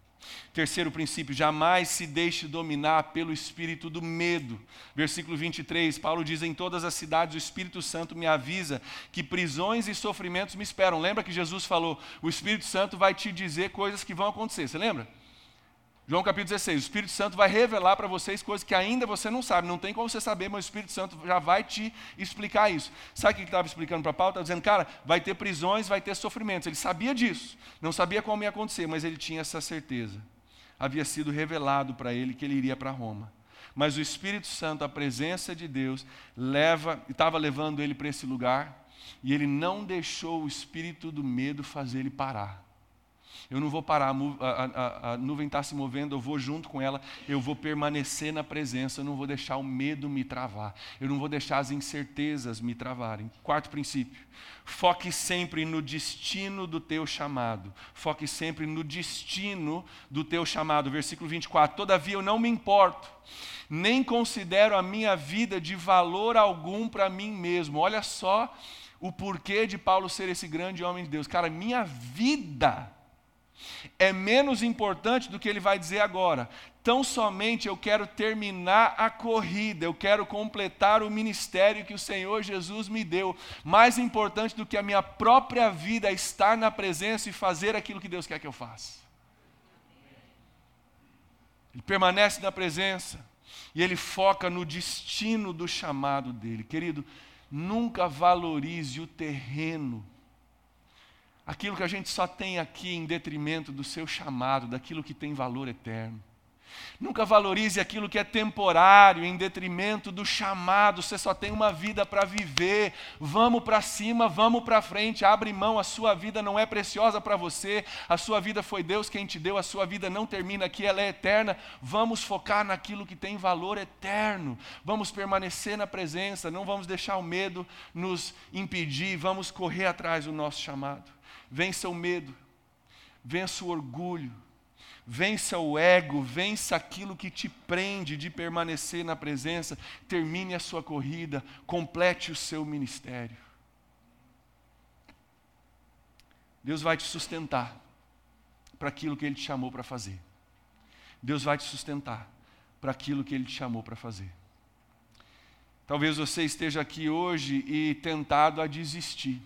Terceiro princípio, jamais se deixe dominar pelo espírito do medo. Versículo 23, Paulo diz: Em todas as cidades o Espírito Santo me avisa que prisões e sofrimentos me esperam. Lembra que Jesus falou: O Espírito Santo vai te dizer coisas que vão acontecer. Você lembra? João capítulo 16, o Espírito Santo vai revelar para vocês coisas que ainda você não sabe, não tem como você saber, mas o Espírito Santo já vai te explicar isso. Sabe o que ele estava explicando para Paulo? Estava dizendo, cara, vai ter prisões, vai ter sofrimentos. Ele sabia disso, não sabia como ia acontecer, mas ele tinha essa certeza. Havia sido revelado para ele que ele iria para Roma. Mas o Espírito Santo, a presença de Deus, leva, estava levando ele para esse lugar, e ele não deixou o espírito do medo fazer ele parar. Eu não vou parar, a, a, a nuvem está se movendo, eu vou junto com ela, eu vou permanecer na presença, eu não vou deixar o medo me travar, eu não vou deixar as incertezas me travarem. Quarto princípio, foque sempre no destino do teu chamado, foque sempre no destino do teu chamado. Versículo 24: Todavia eu não me importo, nem considero a minha vida de valor algum para mim mesmo. Olha só o porquê de Paulo ser esse grande homem de Deus. Cara, minha vida é menos importante do que ele vai dizer agora. Tão somente eu quero terminar a corrida, eu quero completar o ministério que o Senhor Jesus me deu. Mais importante do que a minha própria vida é estar na presença e fazer aquilo que Deus quer que eu faça. Ele permanece na presença e ele foca no destino do chamado dele. Querido, nunca valorize o terreno aquilo que a gente só tem aqui em detrimento do seu chamado, daquilo que tem valor eterno. Nunca valorize aquilo que é temporário em detrimento do chamado. Você só tem uma vida para viver. Vamos para cima, vamos para frente. Abre mão, a sua vida não é preciosa para você. A sua vida foi Deus quem te deu. A sua vida não termina aqui, ela é eterna. Vamos focar naquilo que tem valor eterno. Vamos permanecer na presença, não vamos deixar o medo nos impedir. Vamos correr atrás do nosso chamado. Vença o medo, vença o orgulho, vença o ego, vença aquilo que te prende de permanecer na presença, termine a sua corrida, complete o seu ministério. Deus vai te sustentar para aquilo que Ele te chamou para fazer. Deus vai te sustentar para aquilo que Ele te chamou para fazer. Talvez você esteja aqui hoje e tentado a desistir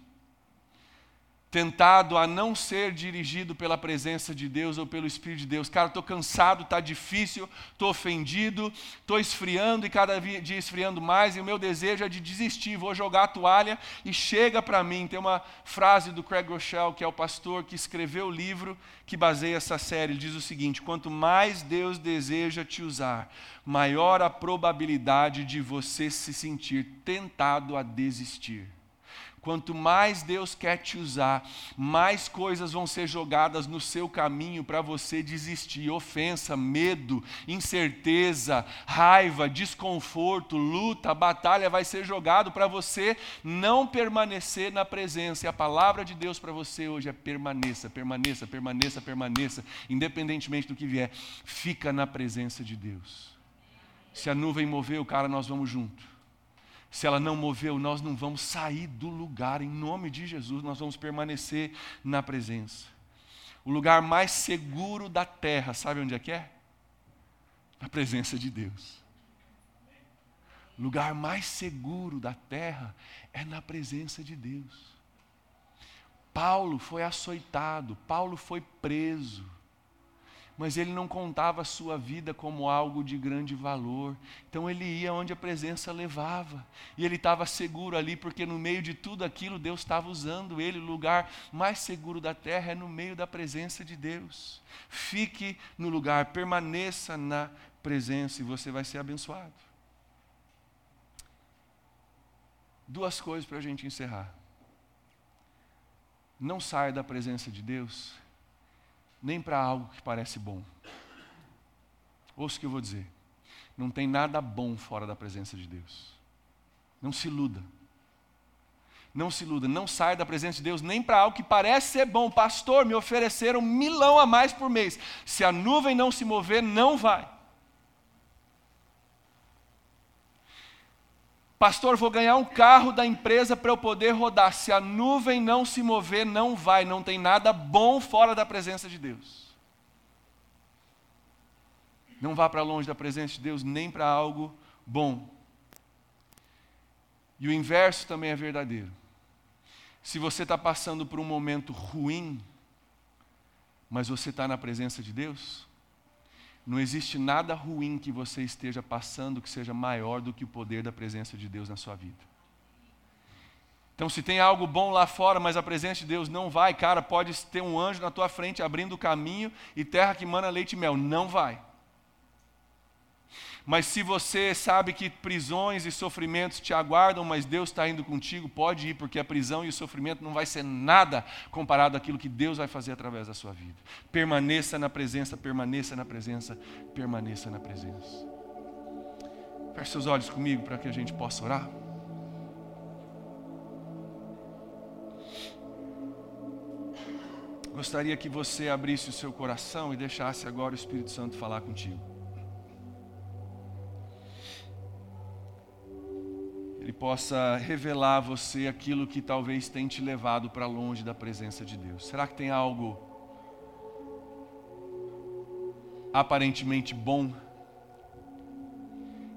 tentado a não ser dirigido pela presença de Deus ou pelo Espírito de Deus. Cara, estou cansado, está difícil, estou ofendido, estou esfriando e cada dia esfriando mais, e o meu desejo é de desistir, vou jogar a toalha e chega para mim. Tem uma frase do Craig Rochelle, que é o pastor que escreveu o livro que baseia essa série. Ele diz o seguinte: quanto mais Deus deseja te usar, maior a probabilidade de você se sentir tentado a desistir. Quanto mais Deus quer te usar, mais coisas vão ser jogadas no seu caminho para você desistir. Ofensa, medo, incerteza, raiva, desconforto, luta, batalha vai ser jogado para você não permanecer na presença. E a palavra de Deus para você hoje é permaneça, permaneça, permaneça, permaneça, independentemente do que vier. Fica na presença de Deus. Se a nuvem mover, o cara, nós vamos junto se ela não moveu, nós não vamos sair do lugar, em nome de Jesus, nós vamos permanecer na presença. O lugar mais seguro da terra, sabe onde é que é? Na presença de Deus. O lugar mais seguro da terra é na presença de Deus. Paulo foi açoitado, Paulo foi preso mas ele não contava a sua vida como algo de grande valor. Então ele ia onde a presença levava. E ele estava seguro ali, porque no meio de tudo aquilo Deus estava usando ele. O lugar mais seguro da terra é no meio da presença de Deus. Fique no lugar, permaneça na presença e você vai ser abençoado. Duas coisas para a gente encerrar. Não saia da presença de Deus nem para algo que parece bom. Ouça o que eu vou dizer. Não tem nada bom fora da presença de Deus. Não se iluda. Não se iluda, não saia da presença de Deus nem para algo que parece ser bom. Pastor, me ofereceram milão a mais por mês. Se a nuvem não se mover, não vai. Pastor, vou ganhar um carro da empresa para eu poder rodar. Se a nuvem não se mover, não vai. Não tem nada bom fora da presença de Deus. Não vá para longe da presença de Deus, nem para algo bom. E o inverso também é verdadeiro. Se você está passando por um momento ruim, mas você está na presença de Deus, não existe nada ruim que você esteja passando que seja maior do que o poder da presença de Deus na sua vida. Então, se tem algo bom lá fora, mas a presença de Deus não vai, cara, pode ter um anjo na tua frente abrindo o caminho e terra que mana leite e mel. Não vai. Mas se você sabe que prisões e sofrimentos te aguardam, mas Deus está indo contigo, pode ir, porque a prisão e o sofrimento não vai ser nada comparado àquilo que Deus vai fazer através da sua vida. Permaneça na presença, permaneça na presença, permaneça na presença. Feche seus olhos comigo para que a gente possa orar. Gostaria que você abrisse o seu coração e deixasse agora o Espírito Santo falar contigo. Ele possa revelar a você aquilo que talvez tenha te levado para longe da presença de Deus. Será que tem algo aparentemente bom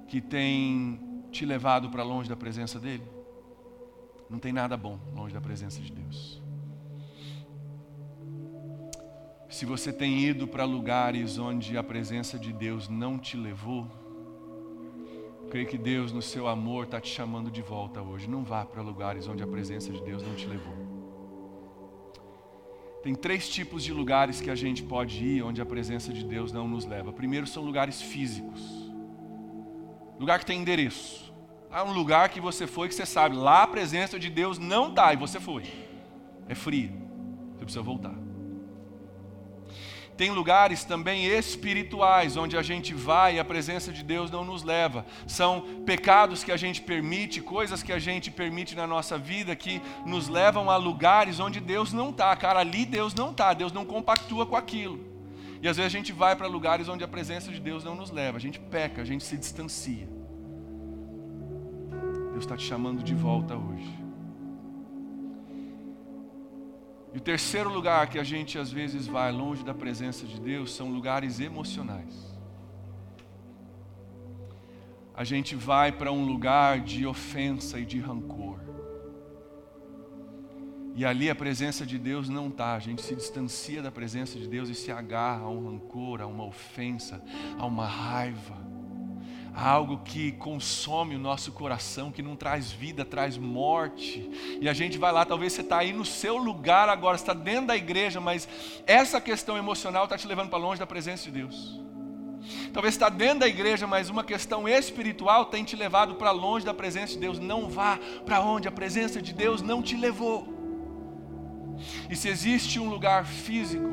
que tem te levado para longe da presença dele? Não tem nada bom longe da presença de Deus. Se você tem ido para lugares onde a presença de Deus não te levou, creio que Deus, no seu amor, está te chamando de volta hoje. Não vá para lugares onde a presença de Deus não te levou. Tem três tipos de lugares que a gente pode ir onde a presença de Deus não nos leva. Primeiro são lugares físicos. Lugar que tem endereço. Há um lugar que você foi que você sabe, lá a presença de Deus não está e você foi. É frio. Você precisa voltar. Tem lugares também espirituais onde a gente vai e a presença de Deus não nos leva. São pecados que a gente permite, coisas que a gente permite na nossa vida que nos levam a lugares onde Deus não está. Cara, ali Deus não está, Deus não compactua com aquilo. E às vezes a gente vai para lugares onde a presença de Deus não nos leva. A gente peca, a gente se distancia. Deus está te chamando de volta hoje. E o terceiro lugar que a gente às vezes vai longe da presença de Deus são lugares emocionais. a gente vai para um lugar de ofensa e de rancor. E ali a presença de Deus não está, a gente se distancia da presença de Deus e se agarra a um rancor, a uma ofensa, a uma raiva, algo que consome o nosso coração, que não traz vida, traz morte. E a gente vai lá, talvez você está aí no seu lugar agora, está dentro da igreja, mas essa questão emocional está te levando para longe da presença de Deus. Talvez está dentro da igreja, mas uma questão espiritual tem te levado para longe da presença de Deus. Não vá para onde a presença de Deus não te levou. E se existe um lugar físico,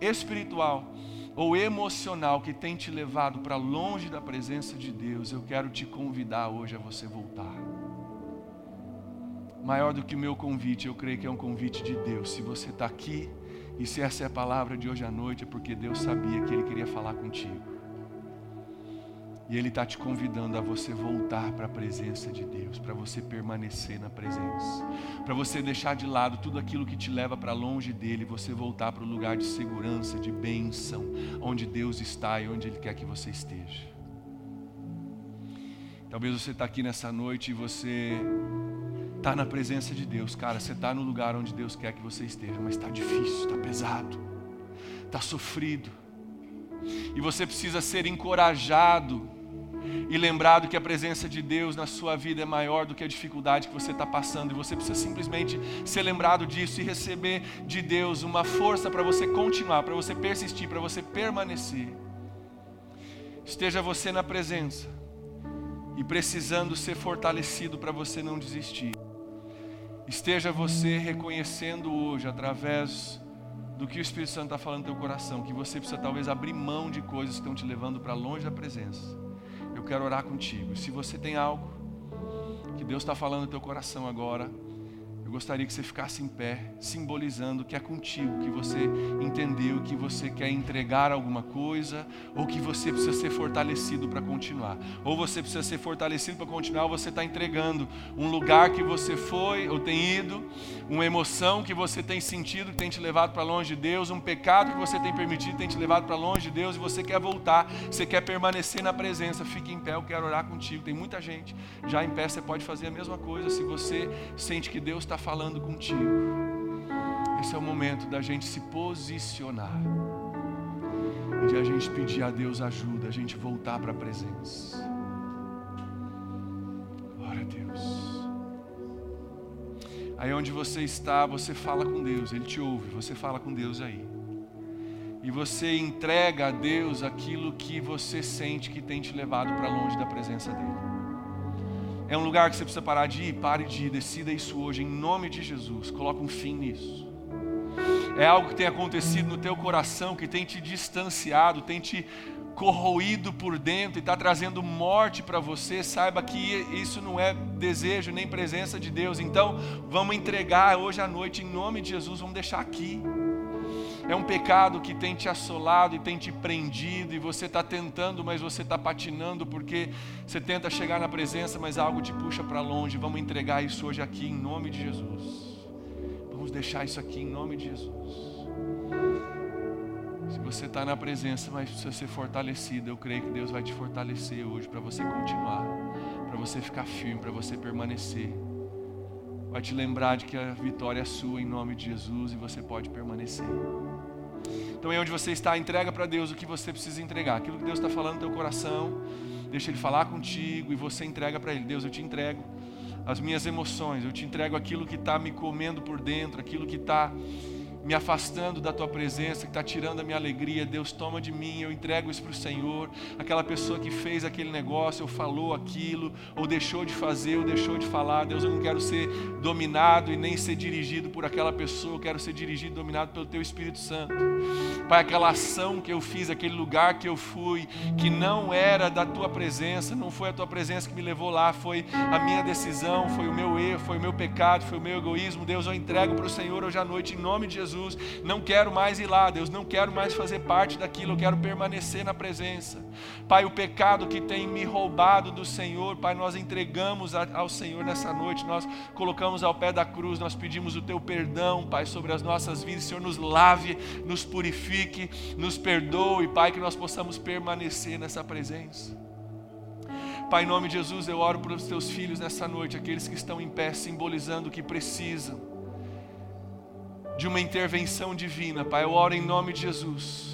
espiritual ou emocional que tem te levado para longe da presença de Deus, eu quero te convidar hoje a você voltar. Maior do que o meu convite, eu creio que é um convite de Deus. Se você está aqui e se essa é a palavra de hoje à noite, é porque Deus sabia que Ele queria falar contigo. E Ele está te convidando a você voltar para a presença de Deus, para você permanecer na presença, para você deixar de lado tudo aquilo que te leva para longe dele, você voltar para o lugar de segurança, de bênção, onde Deus está e onde Ele quer que você esteja. Talvez você está aqui nessa noite e você está na presença de Deus, cara. Você está no lugar onde Deus quer que você esteja, mas está difícil, está pesado, está sofrido. E você precisa ser encorajado e lembrado que a presença de Deus na sua vida é maior do que a dificuldade que você está passando, e você precisa simplesmente ser lembrado disso e receber de Deus uma força para você continuar, para você persistir, para você permanecer. Esteja você na presença e precisando ser fortalecido para você não desistir. Esteja você reconhecendo hoje, através do que o Espírito Santo está falando no teu coração, que você precisa talvez abrir mão de coisas que estão te levando para longe da presença. Eu quero orar contigo. Se você tem algo que Deus está falando no teu coração agora, gostaria que você ficasse em pé, simbolizando que é contigo, que você entendeu que você quer entregar alguma coisa, ou que você precisa ser fortalecido para continuar. Ou você precisa ser fortalecido para continuar, ou você está entregando um lugar que você foi ou tem ido, uma emoção que você tem sentido, que tem te levado para longe de Deus, um pecado que você tem permitido, tem te levado para longe de Deus, e você quer voltar, você quer permanecer na presença. Fique em pé, eu quero orar contigo. Tem muita gente já em pé, você pode fazer a mesma coisa. Se você sente que Deus está falando contigo. Esse é o momento da gente se posicionar e de a gente pedir a Deus ajuda, a gente voltar para a presença. Glória a Deus. Aí onde você está, você fala com Deus, Ele te ouve, você fala com Deus aí. E você entrega a Deus aquilo que você sente que tem te levado para longe da presença dEle. É um lugar que você precisa parar de ir, pare de ir, decida isso hoje, em nome de Jesus. Coloca um fim nisso. É algo que tem acontecido no teu coração, que tem te distanciado, tem te corroído por dentro e está trazendo morte para você, saiba que isso não é desejo nem presença de Deus. Então, vamos entregar hoje à noite, em nome de Jesus, vamos deixar aqui. É um pecado que tem te assolado e tem te prendido, e você está tentando, mas você está patinando, porque você tenta chegar na presença, mas algo te puxa para longe. Vamos entregar isso hoje aqui em nome de Jesus. Vamos deixar isso aqui em nome de Jesus. Se você está na presença, mas precisa ser fortalecido, eu creio que Deus vai te fortalecer hoje para você continuar, para você ficar firme, para você permanecer. Vai te lembrar de que a vitória é sua em nome de Jesus e você pode permanecer. Então é onde você está, entrega para Deus o que você precisa entregar. Aquilo que Deus está falando no teu coração, deixa Ele falar contigo e você entrega para Ele. Deus, eu te entrego as minhas emoções, eu te entrego aquilo que está me comendo por dentro, aquilo que está me afastando da tua presença, que está tirando a minha alegria. Deus, toma de mim, eu entrego isso para o Senhor. Aquela pessoa que fez aquele negócio, ou falou aquilo, ou deixou de fazer, ou deixou de falar. Deus, eu não quero ser dominado e nem ser dirigido por aquela pessoa, eu quero ser dirigido e dominado pelo teu Espírito Santo. Pai, aquela ação que eu fiz, aquele lugar que eu fui, que não era da tua presença, não foi a tua presença que me levou lá, foi a minha decisão, foi o meu erro, foi o meu pecado, foi o meu egoísmo. Deus, eu entrego para o Senhor hoje à noite, em nome de Jesus. Jesus, não quero mais ir lá, Deus, não quero mais fazer parte daquilo, eu quero permanecer na presença. Pai, o pecado que tem me roubado do Senhor, Pai, nós entregamos ao Senhor nessa noite, nós colocamos ao pé da cruz, nós pedimos o teu perdão, Pai, sobre as nossas vidas, Senhor, nos lave, nos purifique, nos perdoe, Pai, que nós possamos permanecer nessa presença. Pai, em nome de Jesus, eu oro para os teus filhos nessa noite, aqueles que estão em pé, simbolizando o que precisam de uma intervenção divina. Pai, eu oro em nome de Jesus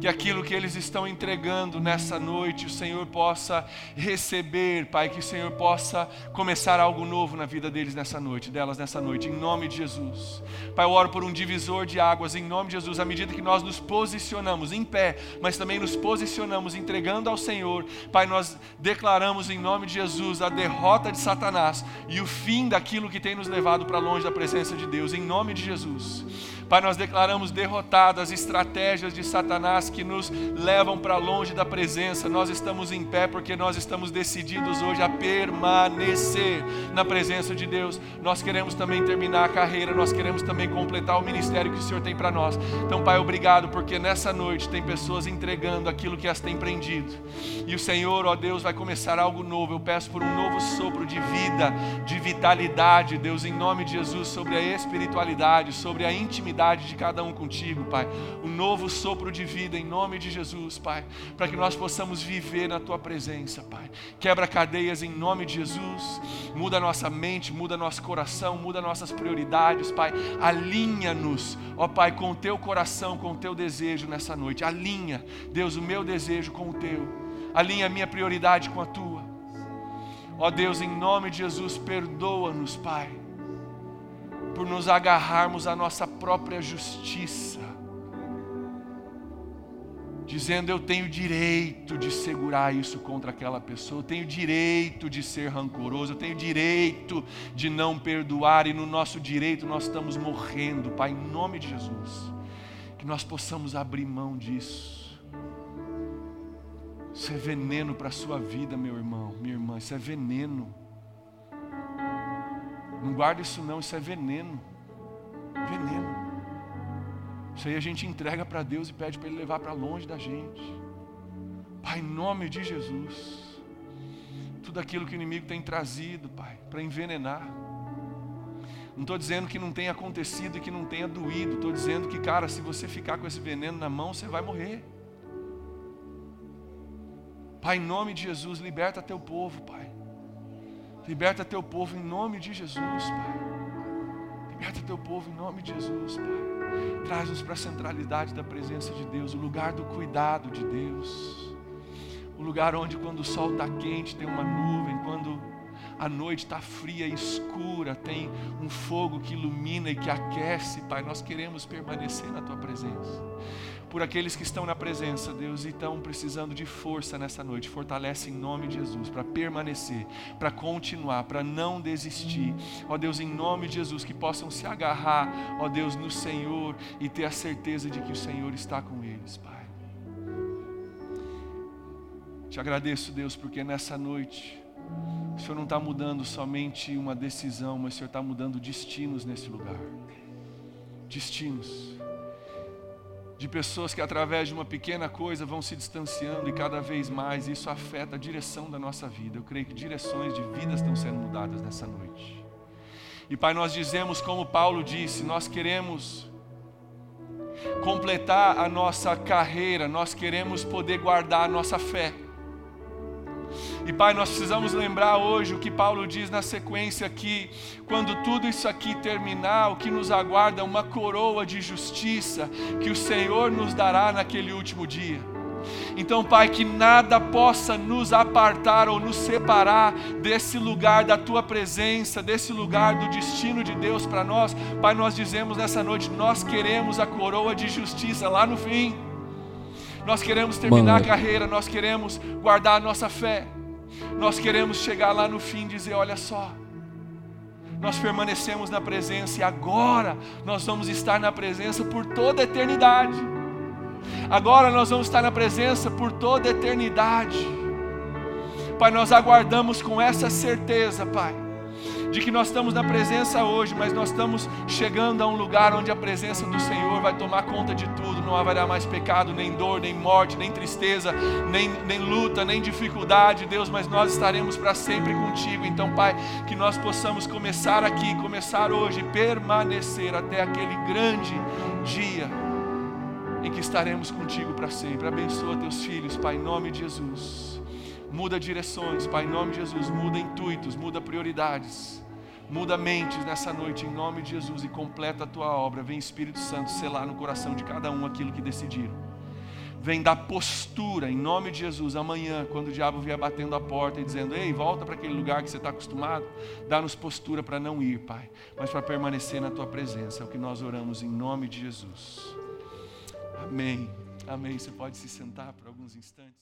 que aquilo que eles estão entregando nessa noite, o Senhor possa receber, Pai, que o Senhor possa começar algo novo na vida deles nessa noite, delas nessa noite, em nome de Jesus. Pai, eu oro por um divisor de águas, em nome de Jesus, à medida que nós nos posicionamos em pé, mas também nos posicionamos entregando ao Senhor, Pai, nós declaramos em nome de Jesus a derrota de Satanás e o fim daquilo que tem nos levado para longe da presença de Deus, em nome de Jesus. Pai, nós declaramos derrotadas as estratégias de Satanás que nos levam para longe da presença. Nós estamos em pé porque nós estamos decididos hoje a permanecer na presença de Deus. Nós queremos também terminar a carreira, nós queremos também completar o ministério que o Senhor tem para nós. Então, Pai, obrigado porque nessa noite tem pessoas entregando aquilo que as tem prendido. E o Senhor, ó Deus, vai começar algo novo. Eu peço por um novo sopro de vida, de vitalidade, Deus, em nome de Jesus, sobre a espiritualidade, sobre a intimidade intimidade de cada um contigo, Pai. Um novo sopro de vida em nome de Jesus, Pai. Para que nós possamos viver na Tua presença, Pai. Quebra cadeias em nome de Jesus. Muda nossa mente, muda nosso coração, muda nossas prioridades, Pai. Alinha-nos, ó Pai, com o Teu coração, com o Teu desejo nessa noite. Alinha, Deus, o meu desejo com o Teu. Alinha a minha prioridade com a Tua. Ó Deus, em nome de Jesus, perdoa-nos, Pai por nos agarrarmos à nossa própria justiça, dizendo: Eu tenho direito de segurar isso contra aquela pessoa, eu tenho direito de ser rancoroso, eu tenho direito de não perdoar, e no nosso direito nós estamos morrendo, Pai, em nome de Jesus, que nós possamos abrir mão disso. Isso é veneno para a sua vida, meu irmão, minha irmã, isso é veneno. Não guarda isso não, isso é veneno. Veneno. Isso aí a gente entrega para Deus e pede para Ele levar para longe da gente. Pai, em nome de Jesus. Tudo aquilo que o inimigo tem trazido, Pai, para envenenar. Não estou dizendo que não tenha acontecido e que não tenha doído. Estou dizendo que, cara, se você ficar com esse veneno na mão, você vai morrer. Pai, em nome de Jesus, liberta teu povo, Pai. Liberta teu povo em nome de Jesus, Pai. Liberta teu povo em nome de Jesus, Pai. Traz-nos para a centralidade da presença de Deus, o lugar do cuidado de Deus. O lugar onde, quando o sol está quente, tem uma nuvem, quando a noite está fria e escura, tem um fogo que ilumina e que aquece, Pai. Nós queremos permanecer na tua presença por aqueles que estão na presença, Deus, e estão precisando de força nessa noite. Fortalece em nome de Jesus para permanecer, para continuar, para não desistir. Ó Deus, em nome de Jesus, que possam se agarrar, ó Deus, no Senhor e ter a certeza de que o Senhor está com eles, Pai. Te agradeço, Deus, porque nessa noite o Senhor não está mudando somente uma decisão, mas o Senhor está mudando destinos nesse lugar. Destinos de pessoas que através de uma pequena coisa vão se distanciando e cada vez mais isso afeta a direção da nossa vida. Eu creio que direções de vidas estão sendo mudadas nessa noite. E Pai, nós dizemos como Paulo disse, nós queremos completar a nossa carreira, nós queremos poder guardar a nossa fé. E Pai, nós precisamos lembrar hoje o que Paulo diz na sequência aqui, quando tudo isso aqui terminar, o que nos aguarda é uma coroa de justiça que o Senhor nos dará naquele último dia. Então, Pai, que nada possa nos apartar ou nos separar desse lugar da tua presença, desse lugar do destino de Deus para nós. Pai, nós dizemos nessa noite: nós queremos a coroa de justiça lá no fim. Nós queremos terminar Mano. a carreira, nós queremos guardar a nossa fé. Nós queremos chegar lá no fim e dizer: olha só, nós permanecemos na presença e agora nós vamos estar na presença por toda a eternidade. Agora nós vamos estar na presença por toda a eternidade. Pai, nós aguardamos com essa certeza, Pai de que nós estamos na presença hoje, mas nós estamos chegando a um lugar onde a presença do Senhor vai tomar conta de tudo, não haverá mais pecado, nem dor, nem morte, nem tristeza, nem, nem luta, nem dificuldade, Deus, mas nós estaremos para sempre contigo. Então, Pai, que nós possamos começar aqui, começar hoje, permanecer até aquele grande dia em que estaremos contigo para sempre. Abençoa teus filhos, Pai, em nome de Jesus. Muda direções, Pai, em nome de Jesus. Muda intuitos, muda prioridades. Muda mentes nessa noite, em nome de Jesus, e completa a tua obra. Vem, Espírito Santo, selar no coração de cada um aquilo que decidiram. Vem dar postura, em nome de Jesus, amanhã, quando o diabo vier batendo a porta e dizendo: Ei, volta para aquele lugar que você está acostumado. Dá-nos postura para não ir, Pai, mas para permanecer na tua presença. É o que nós oramos em nome de Jesus. Amém. Amém. Você pode se sentar por alguns instantes.